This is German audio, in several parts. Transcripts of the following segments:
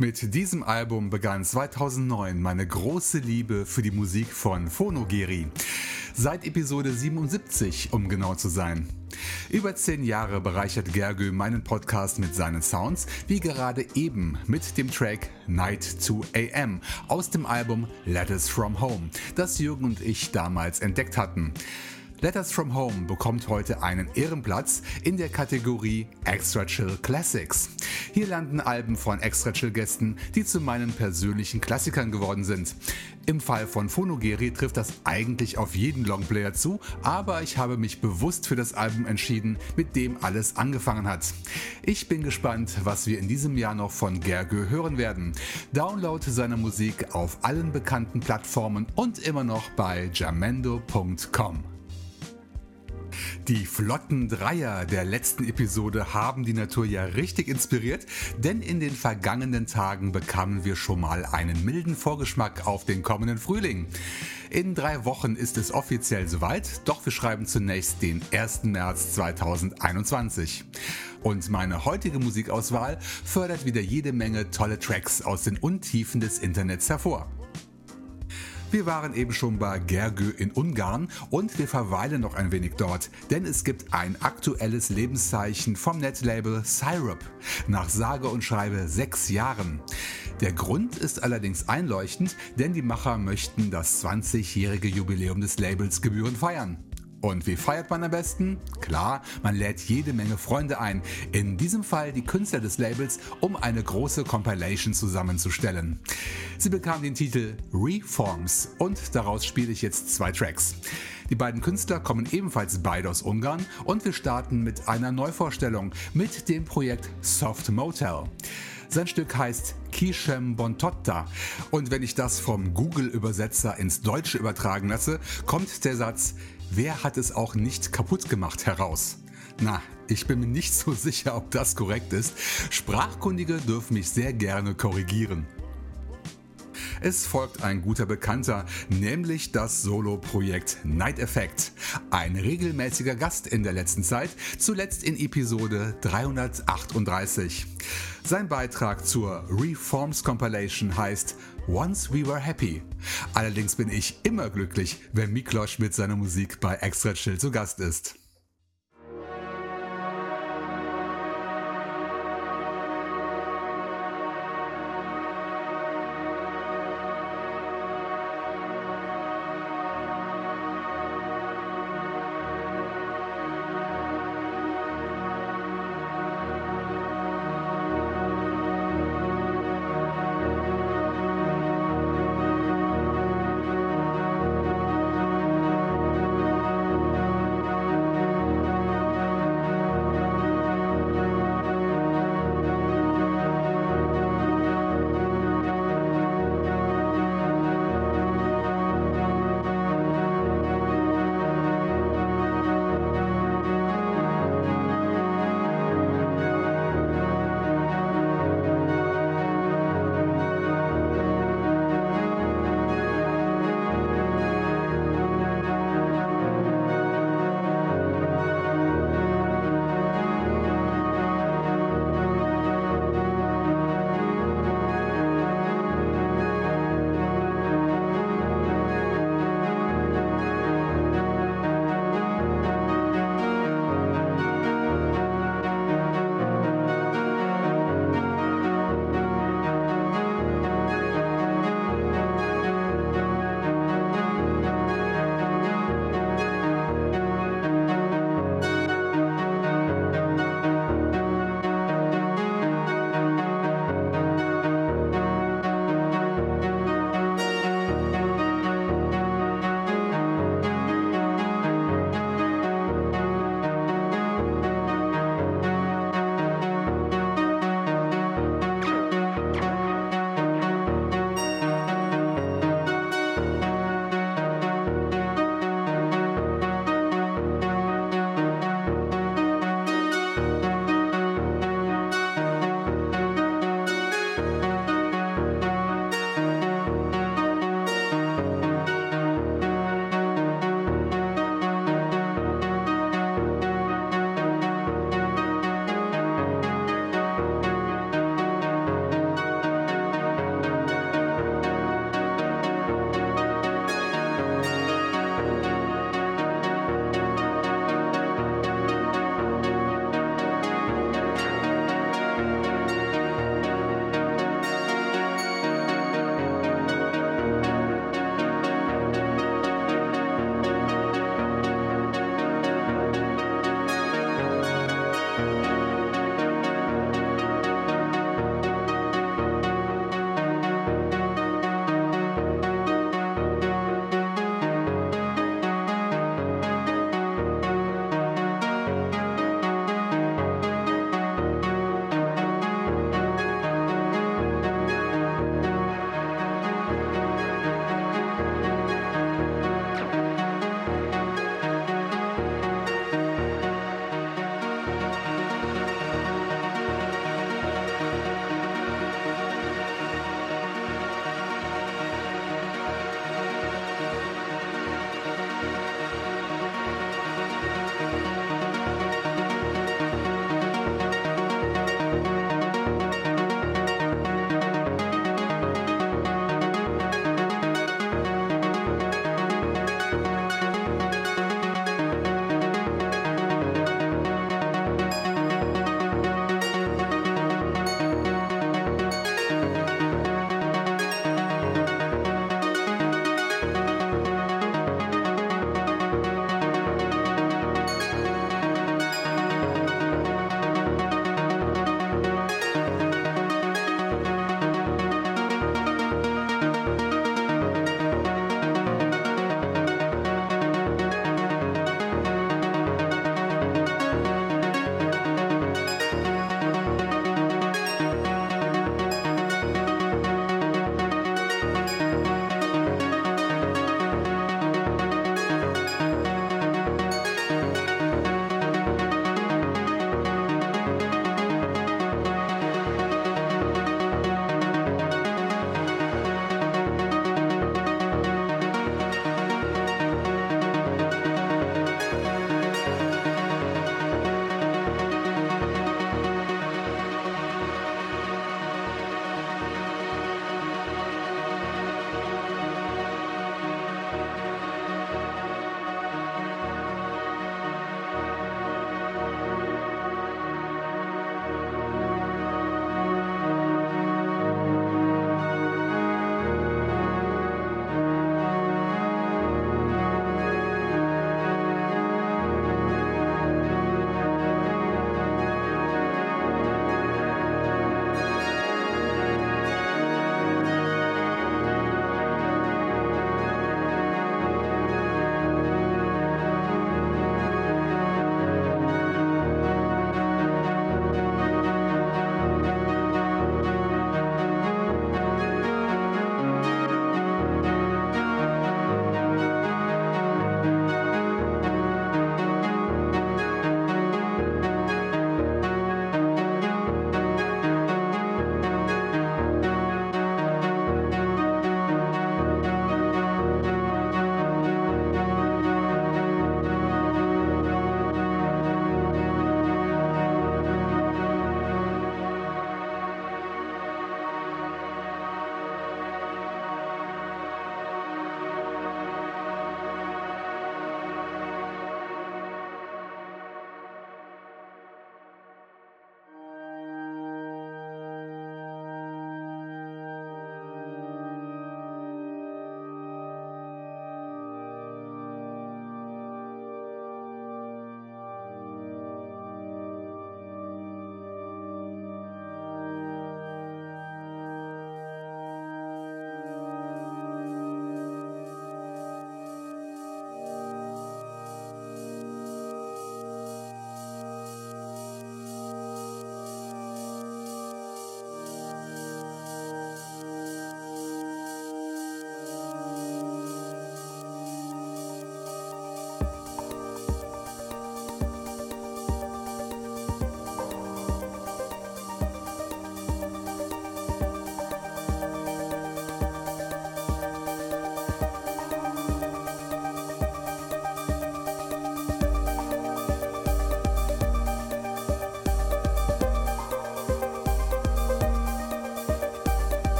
Mit diesem Album begann 2009 meine große Liebe für die Musik von Phonogeri. Seit Episode 77, um genau zu sein. Über zehn Jahre bereichert Gergő meinen Podcast mit seinen Sounds, wie gerade eben mit dem Track Night to AM aus dem Album Letters from Home, das Jürgen und ich damals entdeckt hatten. Letters from Home bekommt heute einen Ehrenplatz in der Kategorie Extra Chill Classics. Hier landen Alben von Extra Chill Gästen, die zu meinen persönlichen Klassikern geworden sind. Im Fall von Phonogeri trifft das eigentlich auf jeden Longplayer zu, aber ich habe mich bewusst für das Album entschieden, mit dem alles angefangen hat. Ich bin gespannt, was wir in diesem Jahr noch von Gergő hören werden. Download seine Musik auf allen bekannten Plattformen und immer noch bei jamendo.com. Die flotten Dreier der letzten Episode haben die Natur ja richtig inspiriert, denn in den vergangenen Tagen bekamen wir schon mal einen milden Vorgeschmack auf den kommenden Frühling. In drei Wochen ist es offiziell soweit, doch wir schreiben zunächst den 1. März 2021. Und meine heutige Musikauswahl fördert wieder jede Menge tolle Tracks aus den Untiefen des Internets hervor. Wir waren eben schon bei Gergő in Ungarn und wir verweilen noch ein wenig dort, denn es gibt ein aktuelles Lebenszeichen vom Netlabel Syrup nach sage und schreibe sechs Jahren. Der Grund ist allerdings einleuchtend, denn die Macher möchten das 20-jährige Jubiläum des Labels gebührend feiern. Und wie feiert man am besten? Klar, man lädt jede Menge Freunde ein, in diesem Fall die Künstler des Labels, um eine große Compilation zusammenzustellen. Sie bekam den Titel Reforms und daraus spiele ich jetzt zwei Tracks. Die beiden Künstler kommen ebenfalls beide aus Ungarn und wir starten mit einer Neuvorstellung mit dem Projekt Soft Motel. Sein Stück heißt Kishem Bontotta und wenn ich das vom Google-Übersetzer ins Deutsche übertragen lasse, kommt der Satz Wer hat es auch nicht kaputt gemacht heraus? Na, ich bin mir nicht so sicher, ob das korrekt ist. Sprachkundige dürfen mich sehr gerne korrigieren. Es folgt ein guter Bekannter, nämlich das Solo-Projekt Night Effect. Ein regelmäßiger Gast in der letzten Zeit, zuletzt in Episode 338. Sein Beitrag zur Reforms Compilation heißt Once We Were Happy. Allerdings bin ich immer glücklich, wenn Miklos mit seiner Musik bei Extra Chill zu Gast ist.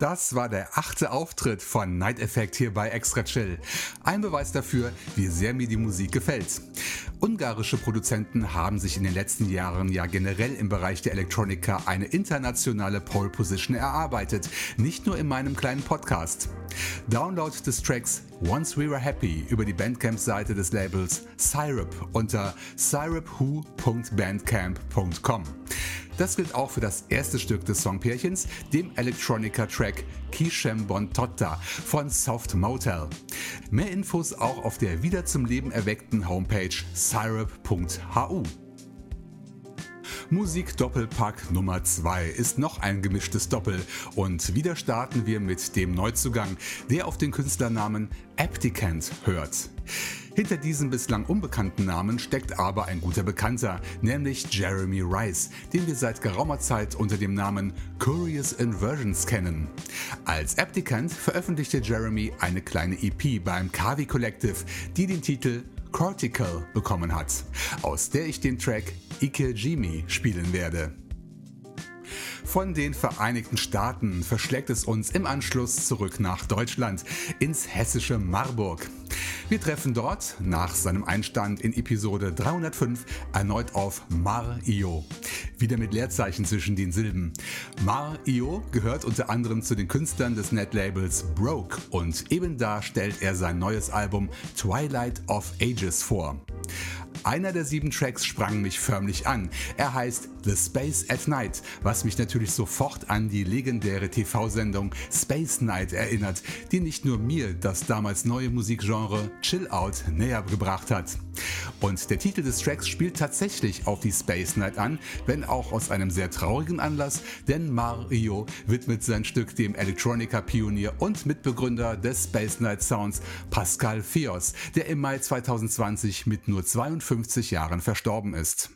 Das war der achte Auftritt von Night Effect hier bei Extra Chill. Ein Beweis dafür, wie sehr mir die Musik gefällt. Ungarische Produzenten haben sich in den letzten Jahren ja generell im Bereich der Elektronika eine internationale Pole Position erarbeitet, nicht nur in meinem kleinen Podcast. Download des Tracks Once We Were Happy über die Bandcamp-Seite des Labels Syrup unter syrupwho.bandcamp.com. Das gilt auch für das erste Stück des Songpärchens, dem Electronica-Track Kishem Bon Totta von Soft Motel. Mehr Infos auch auf der wieder zum Leben erweckten Homepage syrup.hu. Musik Doppelpack Nummer 2 ist noch ein gemischtes Doppel und wieder starten wir mit dem Neuzugang, der auf den Künstlernamen Apticant hört. Hinter diesem bislang unbekannten Namen steckt aber ein guter Bekannter, nämlich Jeremy Rice, den wir seit geraumer Zeit unter dem Namen Curious Inversions kennen. Als Abdicant veröffentlichte Jeremy eine kleine EP beim Kavi Collective, die den Titel Cortical bekommen hat, aus der ich den Track Ike Jimmy spielen werde. Von den Vereinigten Staaten verschlägt es uns im Anschluss zurück nach Deutschland, ins hessische Marburg. Wir treffen dort nach seinem Einstand in Episode 305 erneut auf Mar-Io. Wieder mit Leerzeichen zwischen den Silben. Mar-Io gehört unter anderem zu den Künstlern des Netlabels Broke und eben da stellt er sein neues Album Twilight of Ages vor. Einer der sieben Tracks sprang mich förmlich an. Er heißt The Space at Night, was mich natürlich sofort an die legendäre TV-Sendung Space Night erinnert, die nicht nur mir das damals neue Musikgenre Chill Out näher gebracht hat. Und der Titel des Tracks spielt tatsächlich auf die Space Night an, wenn auch aus einem sehr traurigen Anlass, denn Mario widmet sein Stück dem Electronica-Pionier und Mitbegründer des Space Night Sounds Pascal Fios, der im Mai 2020 mit nur 52 Jahren verstorben ist.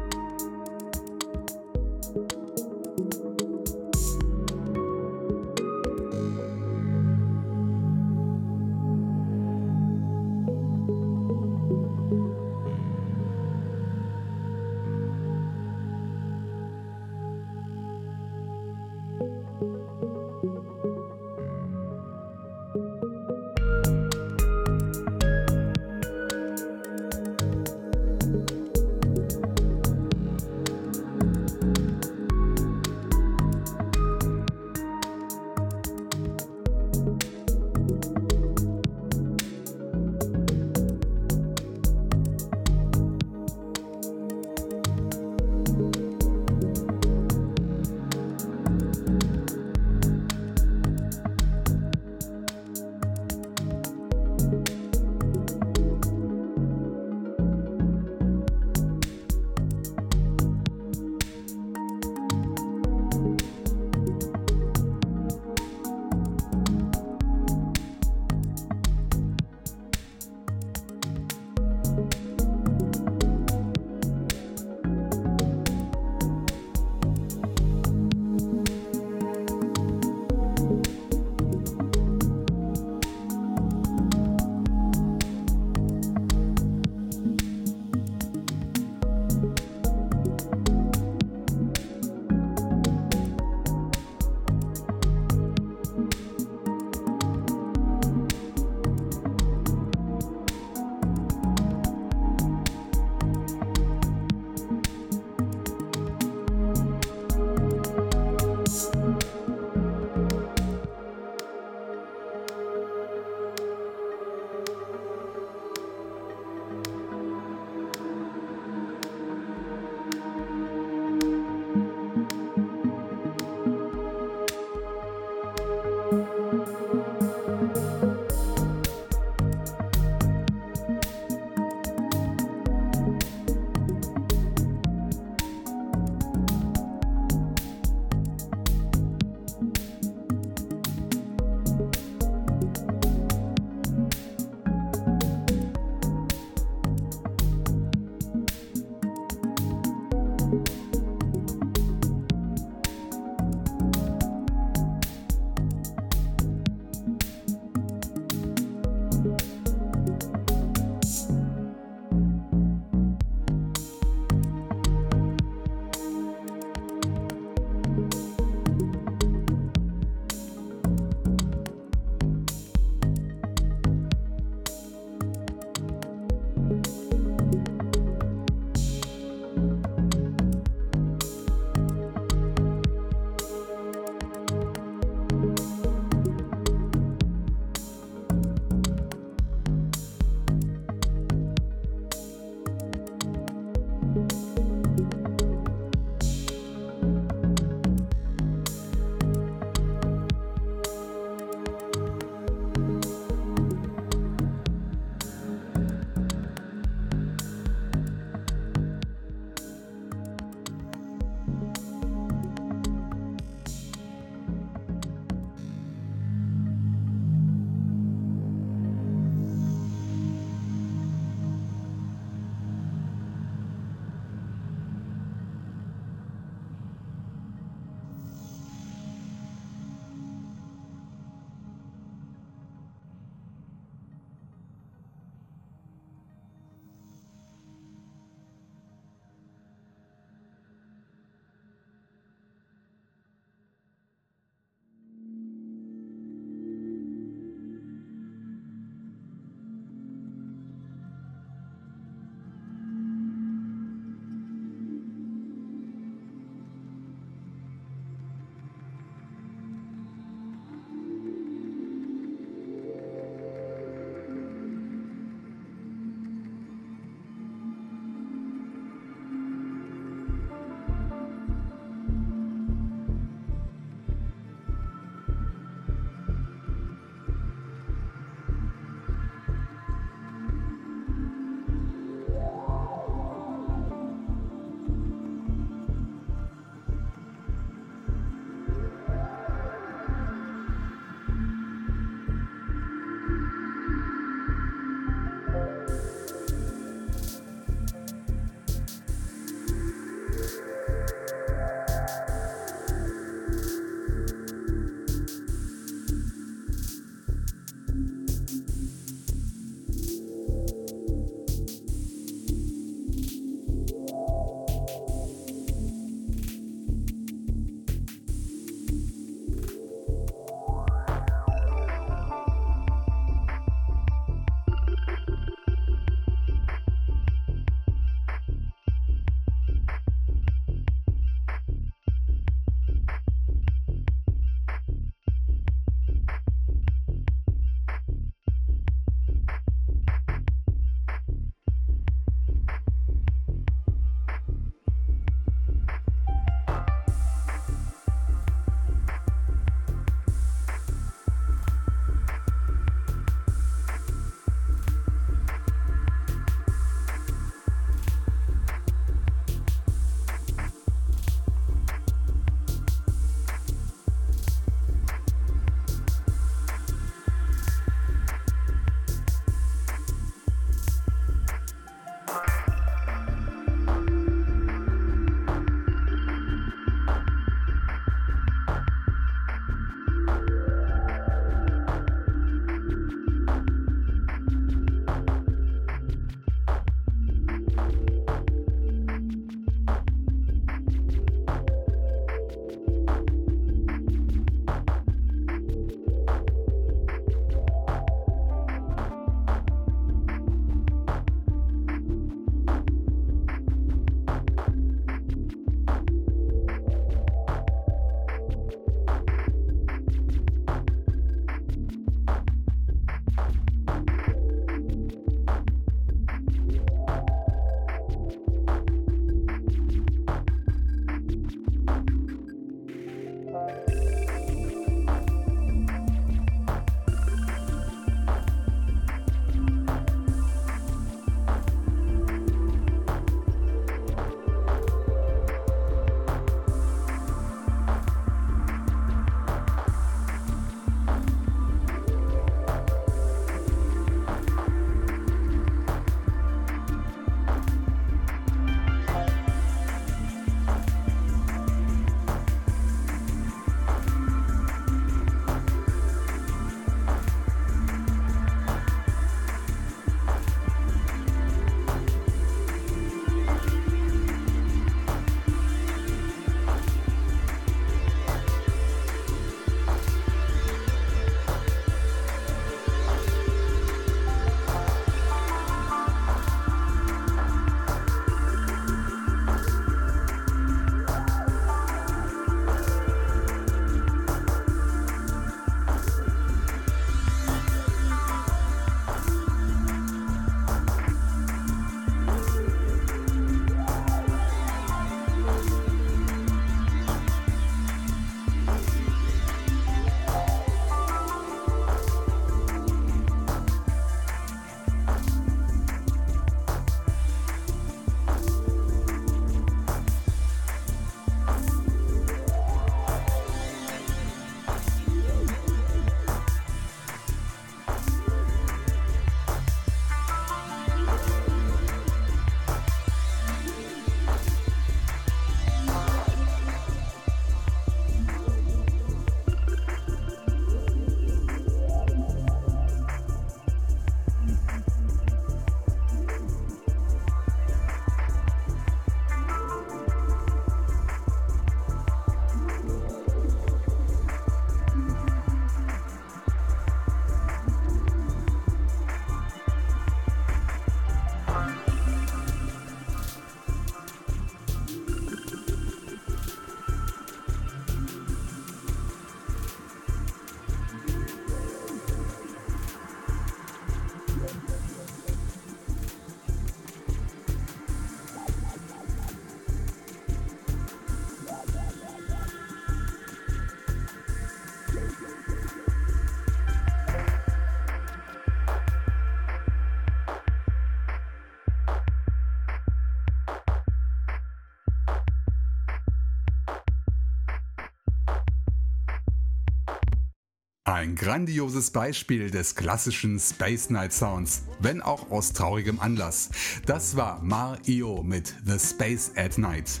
Ein grandioses Beispiel des klassischen Space Night Sounds, wenn auch aus traurigem Anlass. Das war Mar Io mit The Space at Night.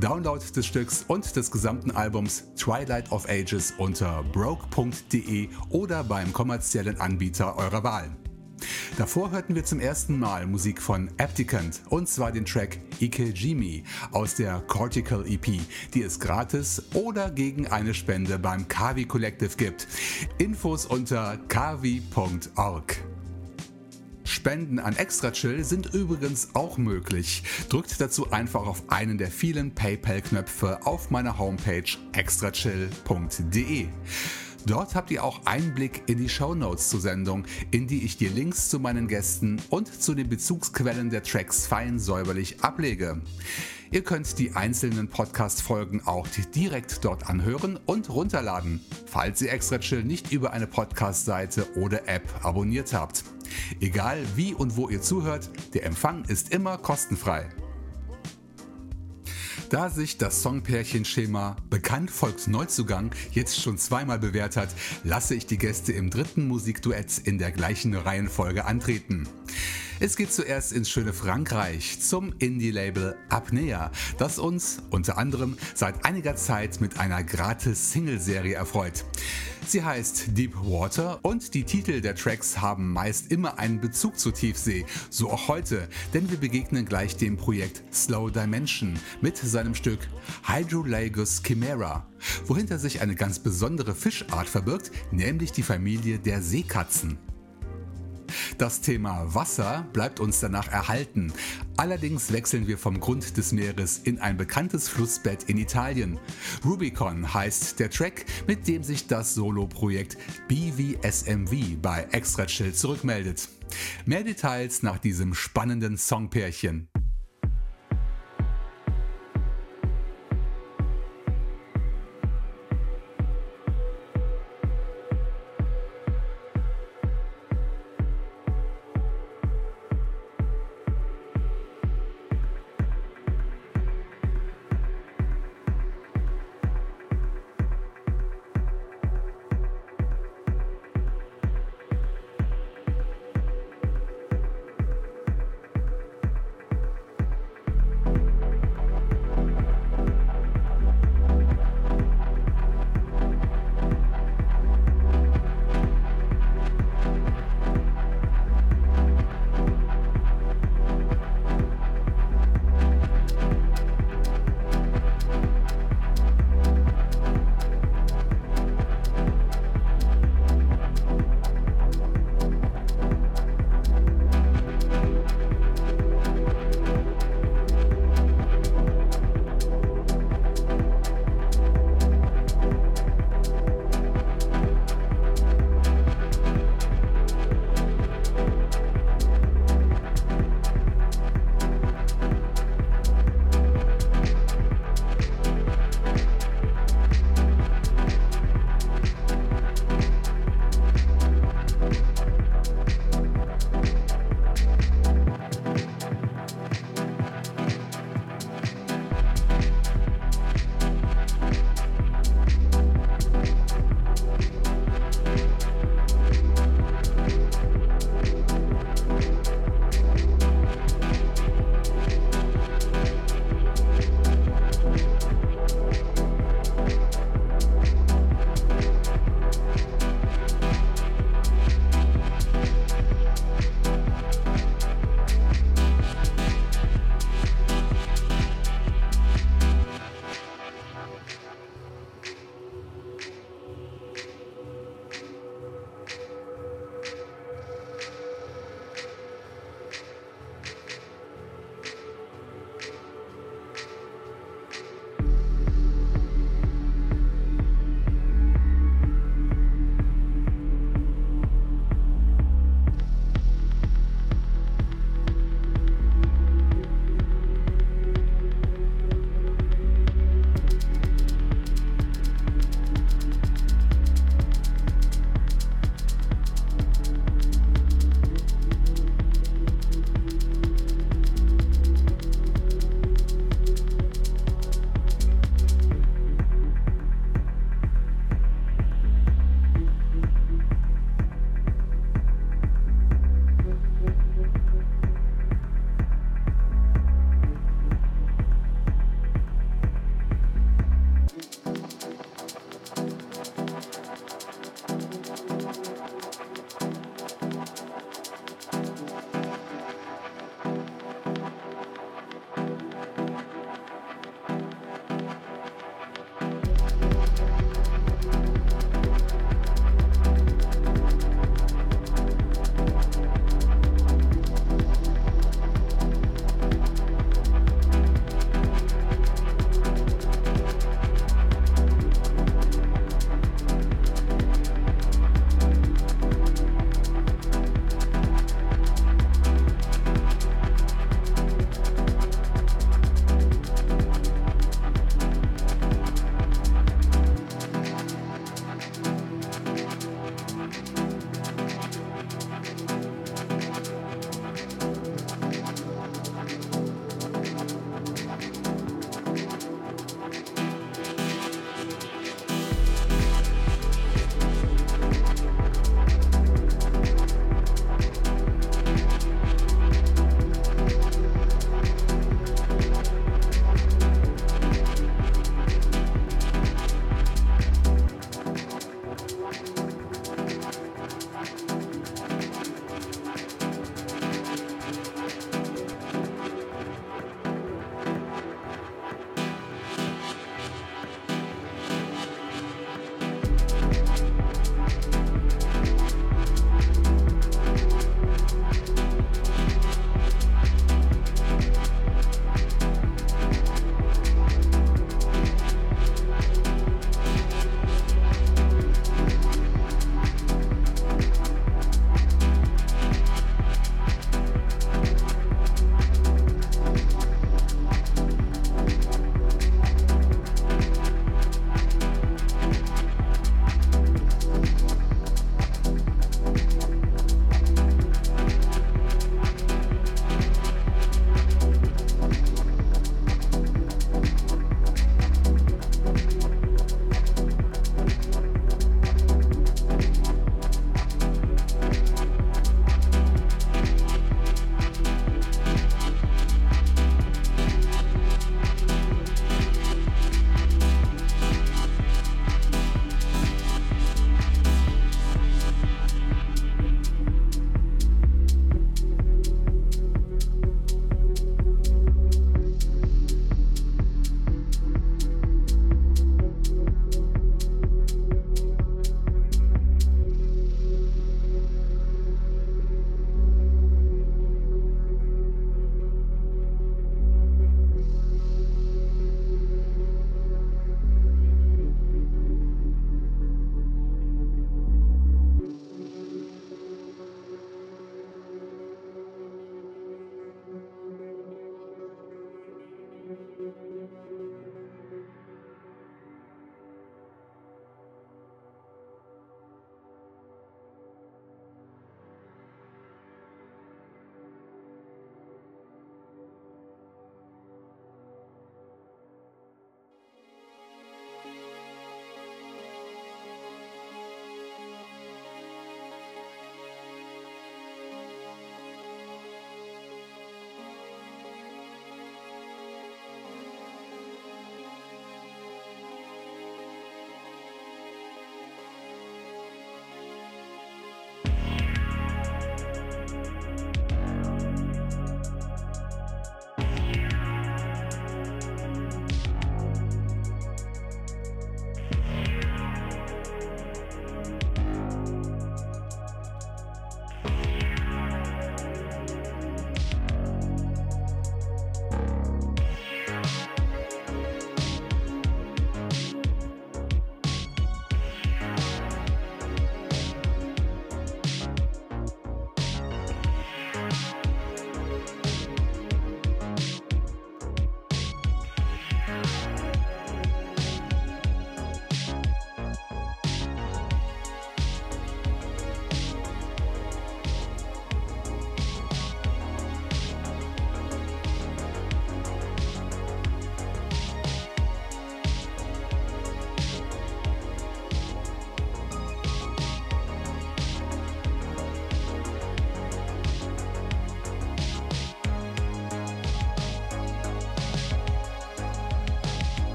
Download des Stücks und des gesamten Albums Twilight of Ages unter broke.de oder beim kommerziellen Anbieter eurer Wahl. Davor hörten wir zum ersten Mal Musik von Abdicant und zwar den Track Ikejimi aus der Cortical EP, die es gratis oder gegen eine Spende beim Kavi Collective gibt. Infos unter kavi.org. Spenden an Extra Chill sind übrigens auch möglich. Drückt dazu einfach auf einen der vielen PayPal-Knöpfe auf meiner Homepage extrachill.de. Dort habt ihr auch Einblick in die Show Notes zur Sendung, in die ich die Links zu meinen Gästen und zu den Bezugsquellen der Tracks fein säuberlich ablege. Ihr könnt die einzelnen Podcast-Folgen auch direkt dort anhören und runterladen, falls ihr Extra Chill nicht über eine Podcast-Seite oder App abonniert habt. Egal wie und wo ihr zuhört, der Empfang ist immer kostenfrei. Da sich das Songpärchenschema Bekannt folgt Neuzugang jetzt schon zweimal bewährt hat, lasse ich die Gäste im dritten Musikduett in der gleichen Reihenfolge antreten. Es geht zuerst ins schöne Frankreich zum Indie-Label Apnea, das uns unter anderem seit einiger Zeit mit einer gratis Single-Serie erfreut. Sie heißt Deep Water und die Titel der Tracks haben meist immer einen Bezug zu Tiefsee, so auch heute, denn wir begegnen gleich dem Projekt Slow Dimension mit seinem Stück Hydrolagus Chimera, wohinter sich eine ganz besondere Fischart verbirgt, nämlich die Familie der Seekatzen. Das Thema Wasser bleibt uns danach erhalten. Allerdings wechseln wir vom Grund des Meeres in ein bekanntes Flussbett in Italien. Rubicon heißt der Track, mit dem sich das Solo-Projekt BVSMV bei Extra Chill zurückmeldet. Mehr Details nach diesem spannenden Songpärchen.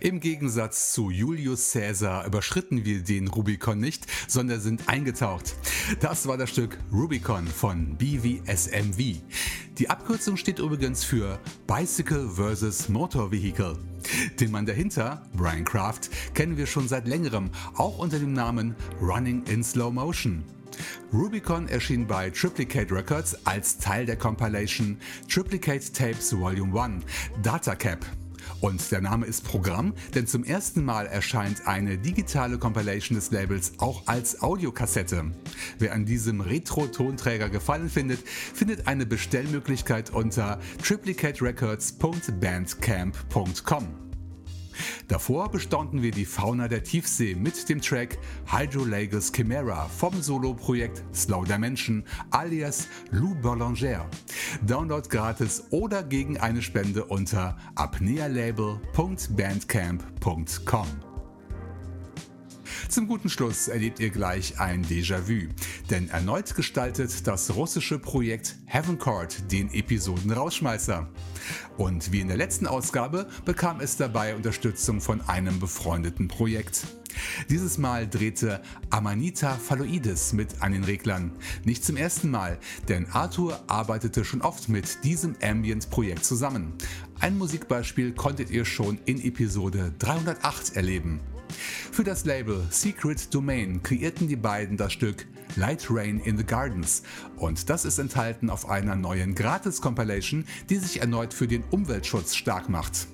Im Gegensatz zu Julius Caesar überschritten wir den Rubicon nicht, sondern sind eingetaucht. Das war das Stück Rubicon von BVSMV. Die Abkürzung steht übrigens für Bicycle vs. Motor Vehicle. Den Mann dahinter, Brian Kraft, kennen wir schon seit längerem, auch unter dem Namen Running in Slow Motion. Rubicon erschien bei Triplicate Records als Teil der Compilation Triplicate Tapes Volume 1 Datacap. Und der Name ist Programm, denn zum ersten Mal erscheint eine digitale Compilation des Labels auch als Audiokassette. Wer an diesem Retro-Tonträger gefallen findet, findet eine Bestellmöglichkeit unter triplicaterecords.bandcamp.com. Davor bestaunten wir die Fauna der Tiefsee mit dem Track Hydrolagus Chimera vom Solo-Projekt Slow Dimension alias Lou Boulanger. Download gratis oder gegen eine Spende unter apnealabel.bandcamp.com. Zum guten Schluss erlebt ihr gleich ein Déjà-vu, denn erneut gestaltet das russische Projekt Heaven Court den Episoden-Rausschmeißer. Und wie in der letzten Ausgabe bekam es dabei Unterstützung von einem befreundeten Projekt. Dieses Mal drehte Amanita Phalloides mit an den Reglern. Nicht zum ersten Mal, denn Arthur arbeitete schon oft mit diesem Ambient-Projekt zusammen. Ein Musikbeispiel konntet ihr schon in Episode 308 erleben. Für das Label Secret Domain kreierten die beiden das Stück Light Rain in the Gardens und das ist enthalten auf einer neuen Gratis-Compilation, die sich erneut für den Umweltschutz stark macht.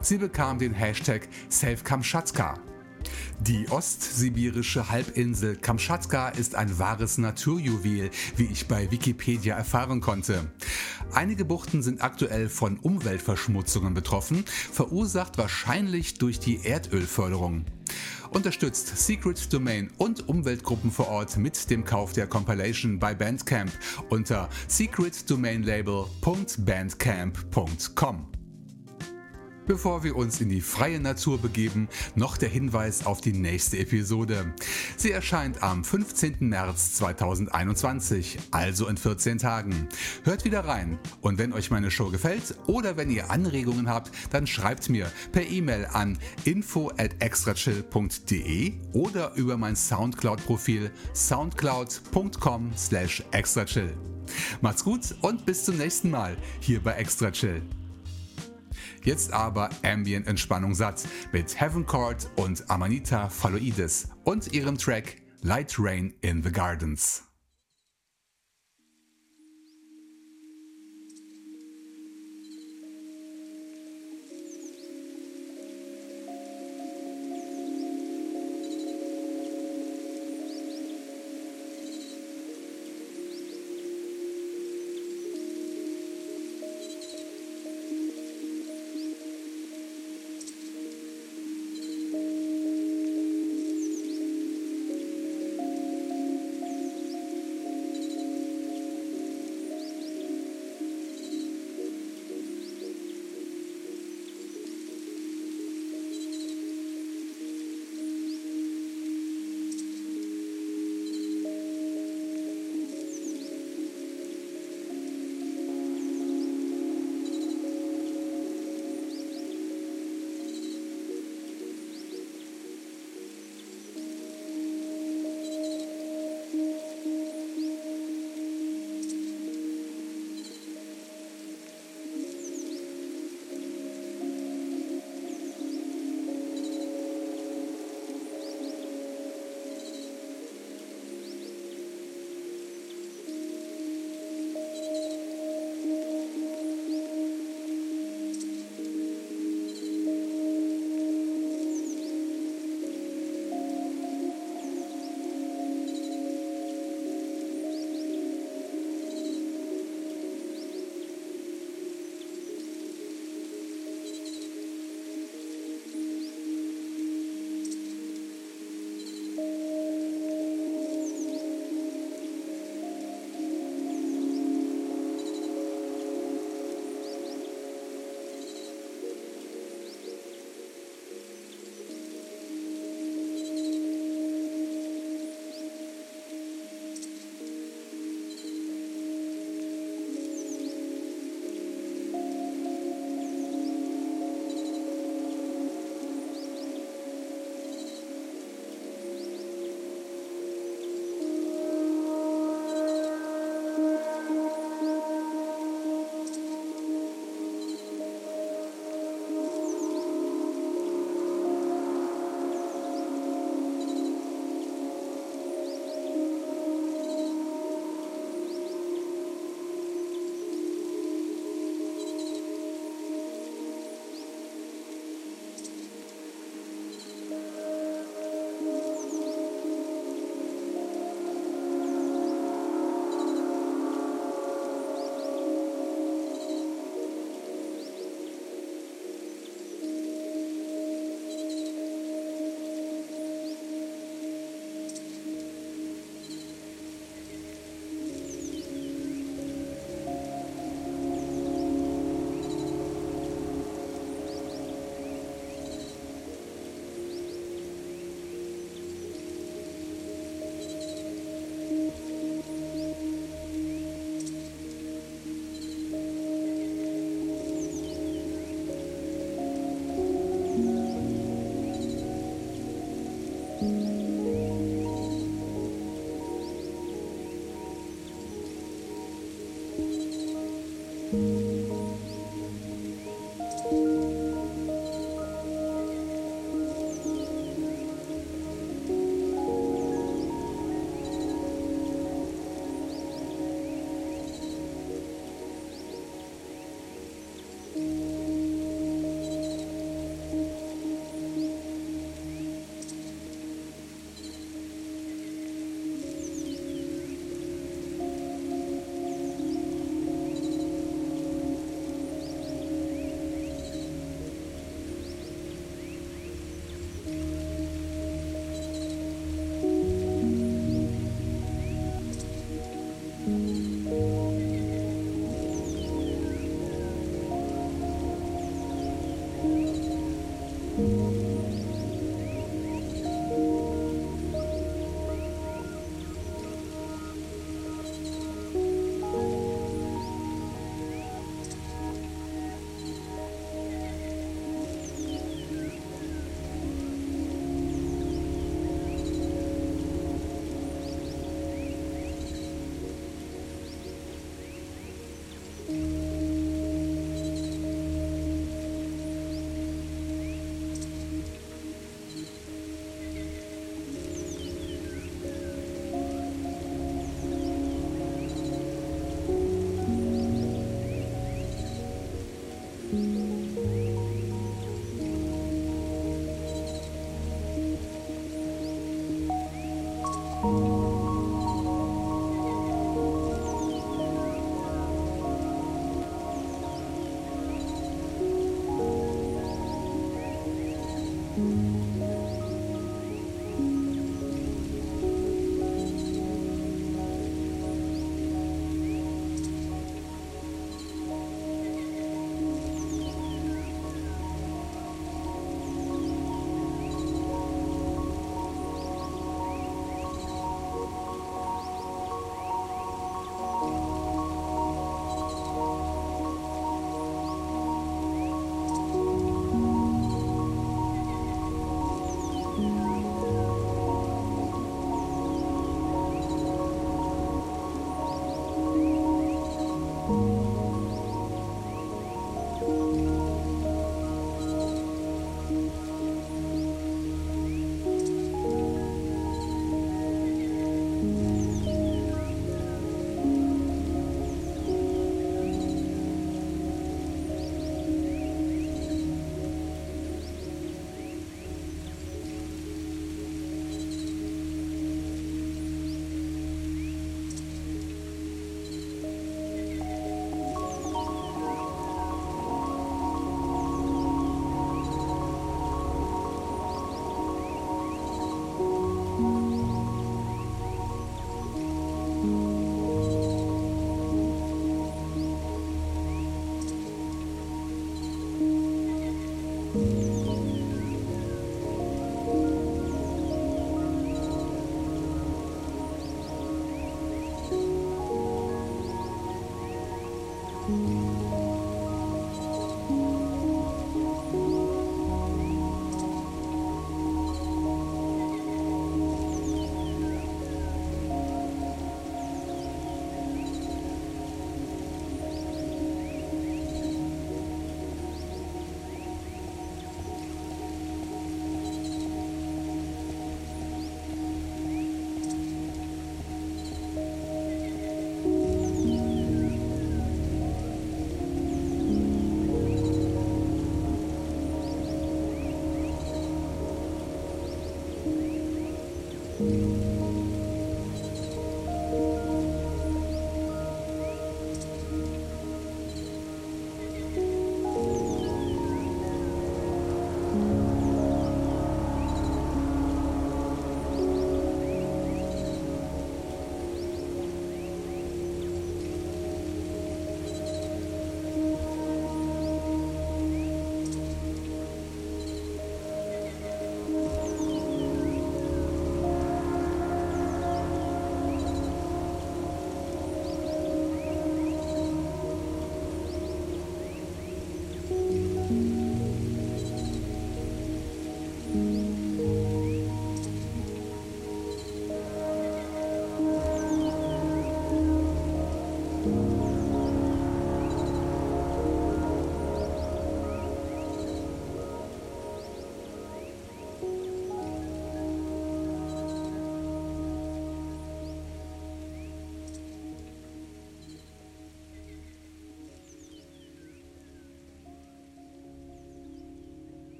Sie bekam den Hashtag Save Kamchatka. Die ostsibirische Halbinsel Kamtschatka ist ein wahres Naturjuwel, wie ich bei Wikipedia erfahren konnte. Einige Buchten sind aktuell von Umweltverschmutzungen betroffen, verursacht wahrscheinlich durch die Erdölförderung. Unterstützt Secret Domain und Umweltgruppen vor Ort mit dem Kauf der Compilation bei Bandcamp unter secretdomainlabel.bandcamp.com. Bevor wir uns in die freie Natur begeben, noch der Hinweis auf die nächste Episode. Sie erscheint am 15. März 2021, also in 14 Tagen. Hört wieder rein und wenn euch meine Show gefällt oder wenn ihr Anregungen habt, dann schreibt mir per E-Mail an info at extrachill.de oder über mein Soundcloud-Profil soundcloud.com slash extrachill. Macht's gut und bis zum nächsten Mal hier bei Extra Chill. Jetzt aber Ambient Entspannung satt mit Heaven Court und Amanita Phalloides und ihrem Track Light Rain in the Gardens.